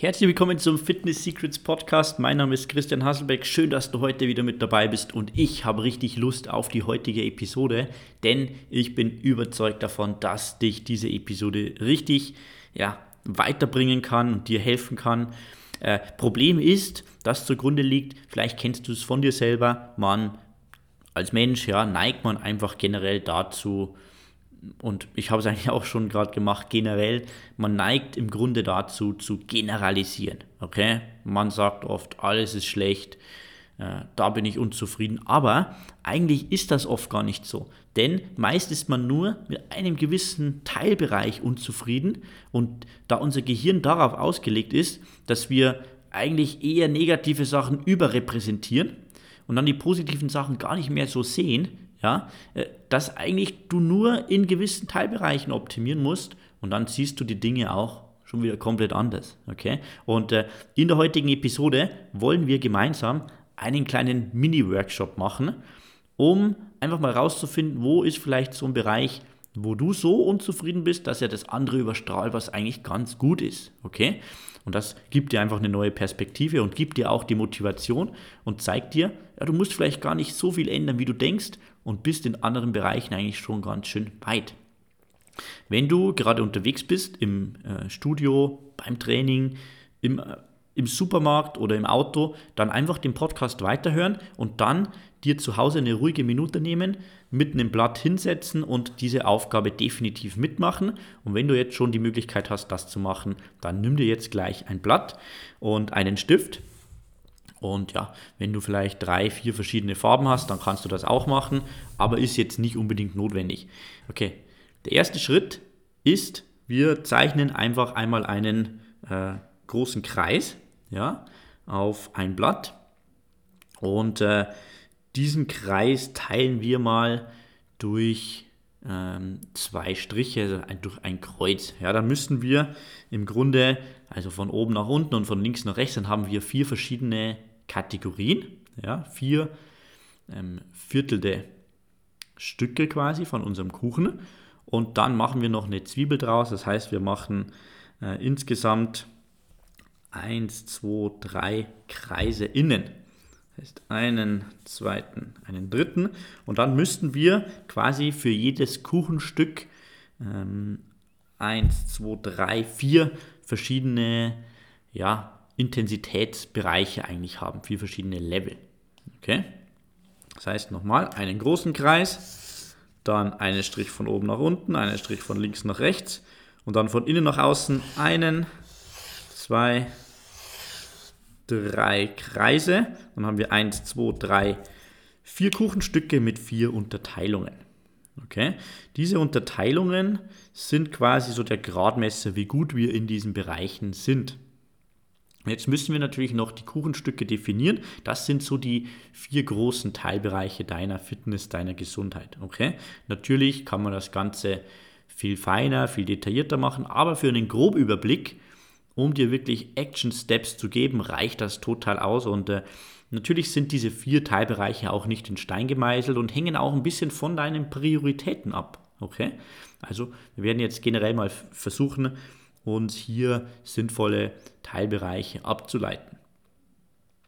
Herzlich willkommen zum Fitness Secrets Podcast. Mein Name ist Christian Hasselbeck. Schön, dass du heute wieder mit dabei bist und ich habe richtig Lust auf die heutige Episode, denn ich bin überzeugt davon, dass dich diese Episode richtig ja, weiterbringen kann und dir helfen kann. Äh, Problem ist, das zugrunde liegt, vielleicht kennst du es von dir selber, man als Mensch ja, neigt man einfach generell dazu, und ich habe es eigentlich auch schon gerade gemacht, generell, man neigt im Grunde dazu zu generalisieren. Okay? Man sagt oft, alles ist schlecht, äh, da bin ich unzufrieden. Aber eigentlich ist das oft gar nicht so. Denn meist ist man nur mit einem gewissen Teilbereich unzufrieden. Und da unser Gehirn darauf ausgelegt ist, dass wir eigentlich eher negative Sachen überrepräsentieren und dann die positiven Sachen gar nicht mehr so sehen, ja, äh, dass eigentlich du nur in gewissen Teilbereichen optimieren musst und dann siehst du die Dinge auch schon wieder komplett anders. Okay? Und äh, in der heutigen Episode wollen wir gemeinsam einen kleinen Mini-Workshop machen, um einfach mal rauszufinden, wo ist vielleicht so ein Bereich, wo du so unzufrieden bist, dass er das andere überstrahlt, was eigentlich ganz gut ist. Okay? Und das gibt dir einfach eine neue Perspektive und gibt dir auch die Motivation und zeigt dir, ja, du musst vielleicht gar nicht so viel ändern, wie du denkst und bist in anderen Bereichen eigentlich schon ganz schön weit. Wenn du gerade unterwegs bist im äh, Studio, beim Training, im, äh, im Supermarkt oder im Auto, dann einfach den Podcast weiterhören und dann dir zu Hause eine ruhige Minute nehmen, mit einem Blatt hinsetzen und diese Aufgabe definitiv mitmachen. Und wenn du jetzt schon die Möglichkeit hast, das zu machen, dann nimm dir jetzt gleich ein Blatt und einen Stift und ja, wenn du vielleicht drei, vier verschiedene Farben hast, dann kannst du das auch machen, aber ist jetzt nicht unbedingt notwendig. Okay, der erste Schritt ist, wir zeichnen einfach einmal einen äh, großen Kreis ja, auf ein Blatt und äh, diesen Kreis teilen wir mal durch ähm, zwei Striche, also ein, durch ein Kreuz. Ja, dann müssten wir im Grunde, also von oben nach unten und von links nach rechts, dann haben wir vier verschiedene Kategorien, ja, vier ähm, Viertelte Stücke quasi von unserem Kuchen. Und dann machen wir noch eine Zwiebel draus. Das heißt, wir machen äh, insgesamt 1, 2, 3 Kreise innen. Heißt, einen zweiten, einen dritten. Und dann müssten wir quasi für jedes Kuchenstück ähm, 1, 2, 3, 4 verschiedene ja, Intensitätsbereiche eigentlich haben, vier verschiedene Level. Okay? Das heißt nochmal, einen großen Kreis, dann einen Strich von oben nach unten, einen Strich von links nach rechts und dann von innen nach außen einen, zwei, drei Kreise. Dann haben wir eins, zwei, drei, vier Kuchenstücke mit vier Unterteilungen. Okay? Diese Unterteilungen sind quasi so der Gradmesser, wie gut wir in diesen Bereichen sind. Jetzt müssen wir natürlich noch die Kuchenstücke definieren. Das sind so die vier großen Teilbereiche deiner Fitness, deiner Gesundheit. Okay? Natürlich kann man das Ganze viel feiner, viel detaillierter machen, aber für einen Grobüberblick, um dir wirklich Action Steps zu geben, reicht das total aus. Und äh, natürlich sind diese vier Teilbereiche auch nicht in Stein gemeißelt und hängen auch ein bisschen von deinen Prioritäten ab. Okay? Also, wir werden jetzt generell mal versuchen, uns hier sinnvolle Teilbereiche abzuleiten.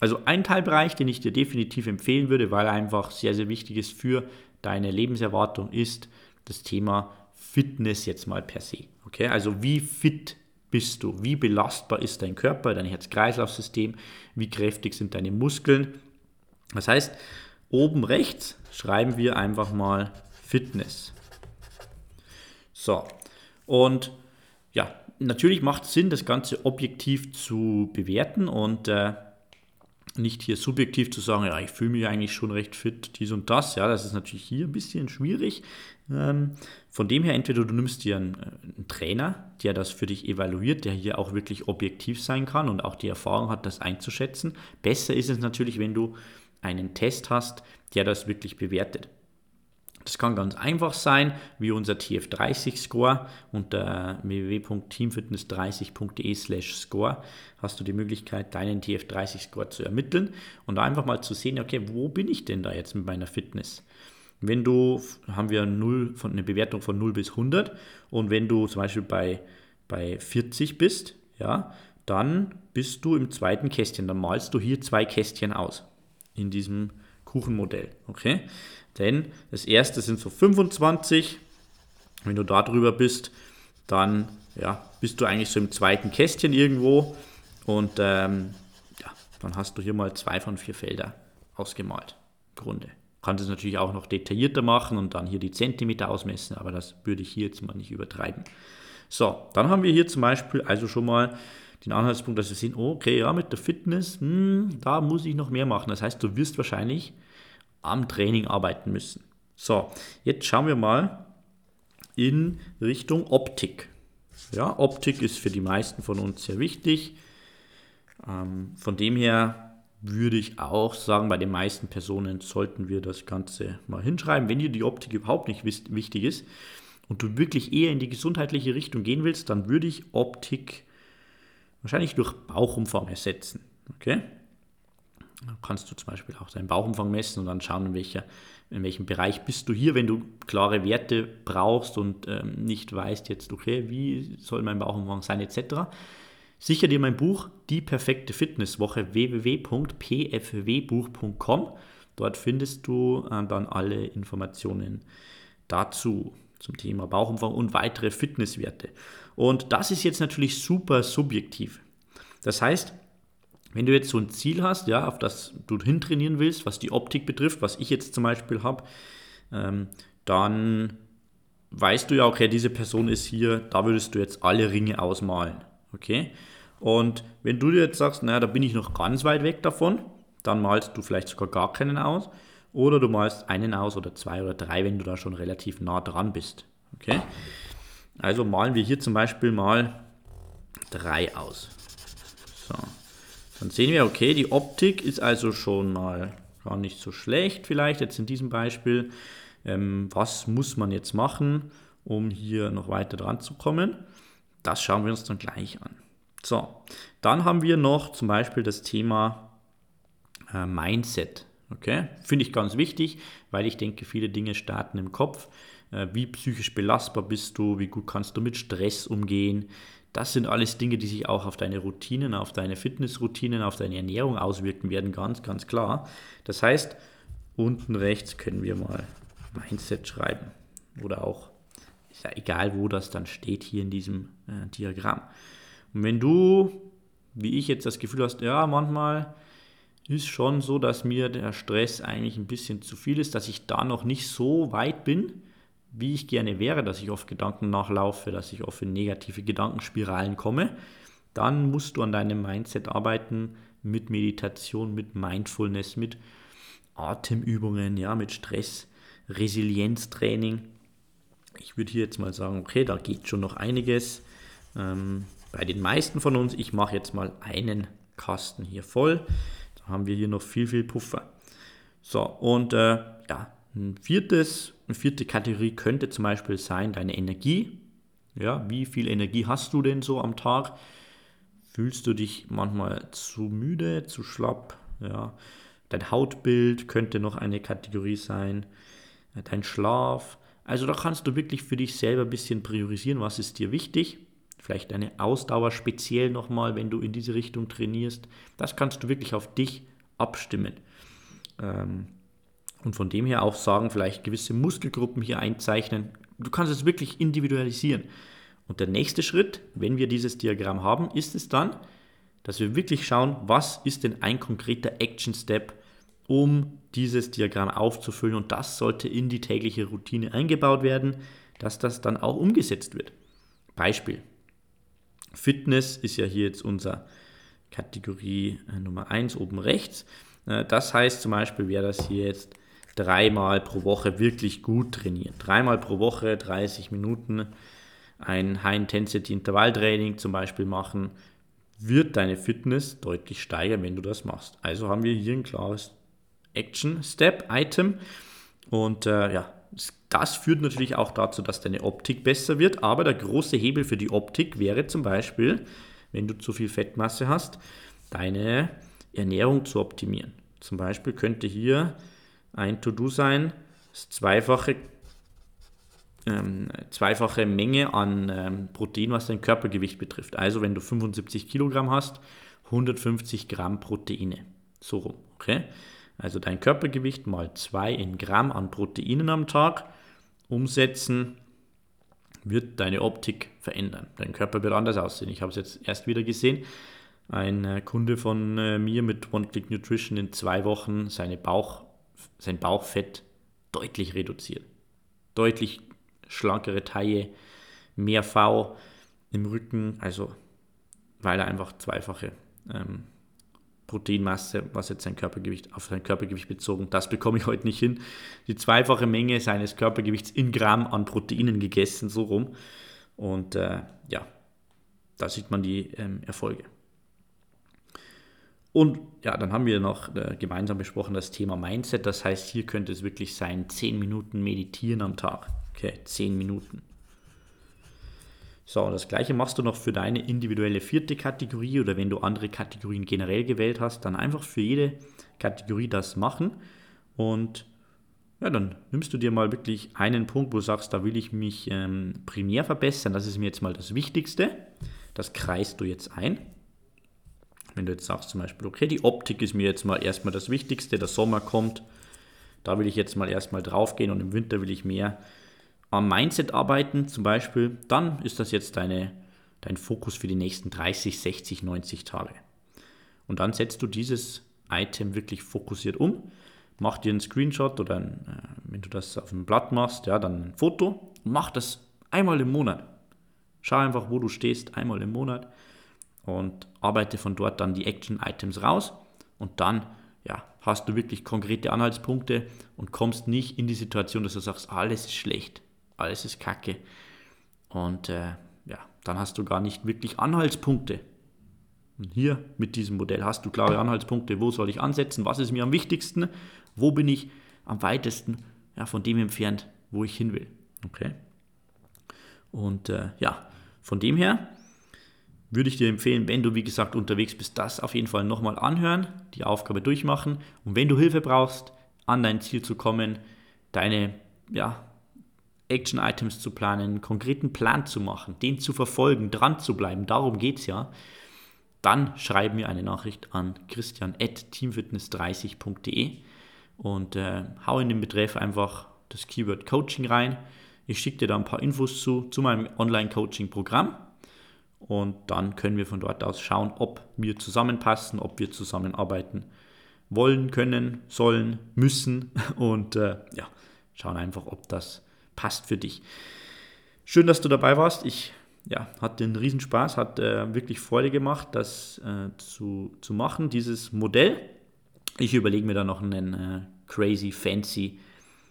Also ein Teilbereich, den ich dir definitiv empfehlen würde, weil er einfach sehr, sehr wichtig ist für deine Lebenserwartung, ist das Thema Fitness jetzt mal per se. Okay, also wie fit bist du? Wie belastbar ist dein Körper, dein Herz-Kreislauf-System? Wie kräftig sind deine Muskeln? Das heißt, oben rechts schreiben wir einfach mal Fitness. So, und ja, natürlich macht es Sinn, das Ganze objektiv zu bewerten und äh, nicht hier subjektiv zu sagen, ja, ich fühle mich eigentlich schon recht fit, dies und das. Ja, das ist natürlich hier ein bisschen schwierig. Ähm, von dem her, entweder du nimmst dir einen, äh, einen, Trainer, der das für dich evaluiert, der hier auch wirklich objektiv sein kann und auch die Erfahrung hat, das einzuschätzen. Besser ist es natürlich, wenn du einen Test hast, der das wirklich bewertet. Das kann ganz einfach sein, wie unser TF30-Score unter www.teamfitness30.de slash score hast du die Möglichkeit, deinen TF30-Score zu ermitteln und einfach mal zu sehen, okay, wo bin ich denn da jetzt mit meiner Fitness? Wenn du, haben wir 0, von, eine Bewertung von 0 bis 100 und wenn du zum Beispiel bei, bei 40 bist, ja, dann bist du im zweiten Kästchen. Dann malst du hier zwei Kästchen aus in diesem Kuchenmodell. Okay? Denn das erste sind so 25. Wenn du da drüber bist, dann ja, bist du eigentlich so im zweiten Kästchen irgendwo und ähm, ja, dann hast du hier mal zwei von vier Felder ausgemalt. Grunde. Kannst es natürlich auch noch detaillierter machen und dann hier die Zentimeter ausmessen, aber das würde ich hier jetzt mal nicht übertreiben. So, dann haben wir hier zum Beispiel also schon mal den Anhaltspunkt, dass wir sehen, okay, ja, mit der Fitness, hm, da muss ich noch mehr machen. Das heißt, du wirst wahrscheinlich am Training arbeiten müssen. So, jetzt schauen wir mal in Richtung Optik. Ja, Optik ist für die meisten von uns sehr wichtig. Ähm, von dem her würde ich auch sagen, bei den meisten Personen sollten wir das Ganze mal hinschreiben. Wenn dir die Optik überhaupt nicht wichtig ist und du wirklich eher in die gesundheitliche Richtung gehen willst, dann würde ich Optik wahrscheinlich durch Bauchumfang ersetzen. Okay? Kannst du zum Beispiel auch deinen Bauchumfang messen und dann schauen, in, welcher, in welchem Bereich bist du hier, wenn du klare Werte brauchst und ähm, nicht weißt jetzt, okay, wie soll mein Bauchumfang sein etc. Sicher dir mein Buch Die perfekte Fitnesswoche www.pfwbuch.com. Dort findest du äh, dann alle Informationen dazu zum Thema Bauchumfang und weitere Fitnesswerte. Und das ist jetzt natürlich super subjektiv. Das heißt, wenn du jetzt so ein Ziel hast, ja, auf das du hintrainieren willst, was die Optik betrifft, was ich jetzt zum Beispiel habe, ähm, dann weißt du ja, okay, diese Person ist hier, da würdest du jetzt alle Ringe ausmalen. Okay? Und wenn du dir jetzt sagst, naja, da bin ich noch ganz weit weg davon, dann malst du vielleicht sogar gar keinen aus. Oder du malst einen aus oder zwei oder drei, wenn du da schon relativ nah dran bist. Okay? Also malen wir hier zum Beispiel mal drei aus. So. Dann sehen wir, okay, die Optik ist also schon mal gar nicht so schlecht vielleicht jetzt in diesem Beispiel. Ähm, was muss man jetzt machen, um hier noch weiter dran zu kommen? Das schauen wir uns dann gleich an. So, dann haben wir noch zum Beispiel das Thema äh, Mindset. Okay, finde ich ganz wichtig, weil ich denke, viele Dinge starten im Kopf. Äh, wie psychisch belastbar bist du? Wie gut kannst du mit Stress umgehen? Das sind alles Dinge, die sich auch auf deine Routinen, auf deine Fitnessroutinen, auf deine Ernährung auswirken werden, ganz, ganz klar. Das heißt, unten rechts können wir mal Mindset schreiben oder auch, ist ja egal, wo das dann steht hier in diesem äh, Diagramm. Und wenn du, wie ich jetzt das Gefühl hast, ja, manchmal ist schon so, dass mir der Stress eigentlich ein bisschen zu viel ist, dass ich da noch nicht so weit bin, wie ich gerne wäre, dass ich oft Gedanken nachlaufe, dass ich oft in negative Gedankenspiralen komme, dann musst du an deinem Mindset arbeiten mit Meditation, mit Mindfulness, mit Atemübungen, ja, mit Stress, Resilienztraining. Ich würde hier jetzt mal sagen, okay, da geht schon noch einiges. Ähm, bei den meisten von uns, ich mache jetzt mal einen Kasten hier voll. Da haben wir hier noch viel, viel Puffer. So, und äh, ja, ein viertes, eine vierte Kategorie könnte zum Beispiel sein deine Energie. Ja, wie viel Energie hast du denn so am Tag? Fühlst du dich manchmal zu müde, zu schlapp? Ja, dein Hautbild könnte noch eine Kategorie sein. Dein Schlaf. Also da kannst du wirklich für dich selber ein bisschen priorisieren, was ist dir wichtig vielleicht deine Ausdauer speziell nochmal, wenn du in diese Richtung trainierst. Das kannst du wirklich auf dich abstimmen. Ähm, und von dem her auch sagen, vielleicht gewisse Muskelgruppen hier einzeichnen. Du kannst es wirklich individualisieren. Und der nächste Schritt, wenn wir dieses Diagramm haben, ist es dann, dass wir wirklich schauen, was ist denn ein konkreter Action Step, um dieses Diagramm aufzufüllen. Und das sollte in die tägliche Routine eingebaut werden, dass das dann auch umgesetzt wird. Beispiel. Fitness ist ja hier jetzt unsere Kategorie äh, Nummer 1 oben rechts. Äh, das heißt zum Beispiel, wäre das hier jetzt dreimal pro Woche wirklich gut trainieren. Dreimal pro Woche 30 Minuten ein High-Intensity-Intervalltraining zum Beispiel machen, wird deine Fitness deutlich steigern, wenn du das machst. Also haben wir hier ein klares Action-Step-Item und äh, ja, das führt natürlich auch dazu, dass deine Optik besser wird, aber der große Hebel für die Optik wäre zum Beispiel, wenn du zu viel Fettmasse hast, deine Ernährung zu optimieren. Zum Beispiel könnte hier ein To-Do sein, das zweifache ähm, zweifache Menge an ähm, Protein, was dein Körpergewicht betrifft. Also wenn du 75 Kilogramm hast, 150 Gramm Proteine. So rum, okay? Also dein Körpergewicht mal 2 in Gramm an Proteinen am Tag umsetzen, wird deine Optik verändern. Dein Körper wird anders aussehen. Ich habe es jetzt erst wieder gesehen. Ein äh, Kunde von äh, mir mit One Click Nutrition in zwei Wochen seine Bauch, sein Bauchfett deutlich reduziert. Deutlich schlankere Taille, mehr V im Rücken, also weil er einfach zweifache ähm, Proteinmasse, was jetzt sein Körpergewicht auf sein Körpergewicht bezogen, das bekomme ich heute nicht hin. Die zweifache Menge seines Körpergewichts in Gramm an Proteinen gegessen, so rum. Und äh, ja, da sieht man die ähm, Erfolge. Und ja, dann haben wir noch äh, gemeinsam besprochen das Thema Mindset. Das heißt, hier könnte es wirklich sein, 10 Minuten meditieren am Tag. Okay, 10 Minuten. So, das gleiche machst du noch für deine individuelle vierte Kategorie oder wenn du andere Kategorien generell gewählt hast, dann einfach für jede Kategorie das machen und ja, dann nimmst du dir mal wirklich einen Punkt, wo du sagst, da will ich mich ähm, primär verbessern, das ist mir jetzt mal das Wichtigste. Das kreist du jetzt ein. Wenn du jetzt sagst zum Beispiel, okay, die Optik ist mir jetzt mal erstmal das Wichtigste, der Sommer kommt, da will ich jetzt mal erstmal drauf gehen und im Winter will ich mehr am Mindset arbeiten zum Beispiel, dann ist das jetzt deine, dein Fokus für die nächsten 30, 60, 90 Tage. Und dann setzt du dieses Item wirklich fokussiert um, mach dir einen Screenshot oder ein, äh, wenn du das auf einem Blatt machst, ja, dann ein Foto und mach das einmal im Monat. Schau einfach, wo du stehst, einmal im Monat und arbeite von dort dann die Action-Items raus und dann ja, hast du wirklich konkrete Anhaltspunkte und kommst nicht in die Situation, dass du sagst, alles ist schlecht, alles ist kacke. Und äh, ja, dann hast du gar nicht wirklich Anhaltspunkte. Und hier mit diesem Modell hast du klare Anhaltspunkte, wo soll ich ansetzen, was ist mir am wichtigsten, wo bin ich am weitesten ja, von dem entfernt, wo ich hin will. Okay? Und äh, ja, von dem her würde ich dir empfehlen, wenn du wie gesagt unterwegs bist, das auf jeden Fall nochmal anhören, die Aufgabe durchmachen und wenn du Hilfe brauchst, an dein Ziel zu kommen, deine ja, Action-Items zu planen, einen konkreten Plan zu machen, den zu verfolgen, dran zu bleiben, darum geht es ja, dann schreib mir eine Nachricht an christian.teamfitness30.de und äh, hau in den Betreff einfach das Keyword Coaching rein. Ich schicke dir da ein paar Infos zu, zu meinem Online-Coaching-Programm und dann können wir von dort aus schauen, ob wir zusammenpassen, ob wir zusammenarbeiten wollen, können, sollen, müssen und äh, ja, schauen einfach, ob das passt für dich. Schön, dass du dabei warst. Ich ja, hatte einen Riesenspaß, hat äh, wirklich Freude gemacht, das äh, zu, zu machen, dieses Modell. Ich überlege mir da noch einen äh, crazy, fancy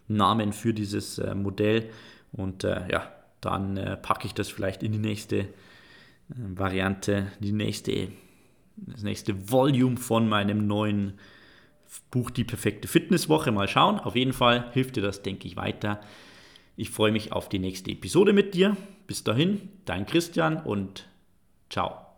Namen für dieses äh, Modell und äh, ja, dann äh, packe ich das vielleicht in die nächste Variante, die nächste, das nächste Volume von meinem neuen Buch Die perfekte Fitnesswoche. Mal schauen. Auf jeden Fall hilft dir das, denke ich, weiter. Ich freue mich auf die nächste Episode mit dir. Bis dahin, dein Christian und ciao.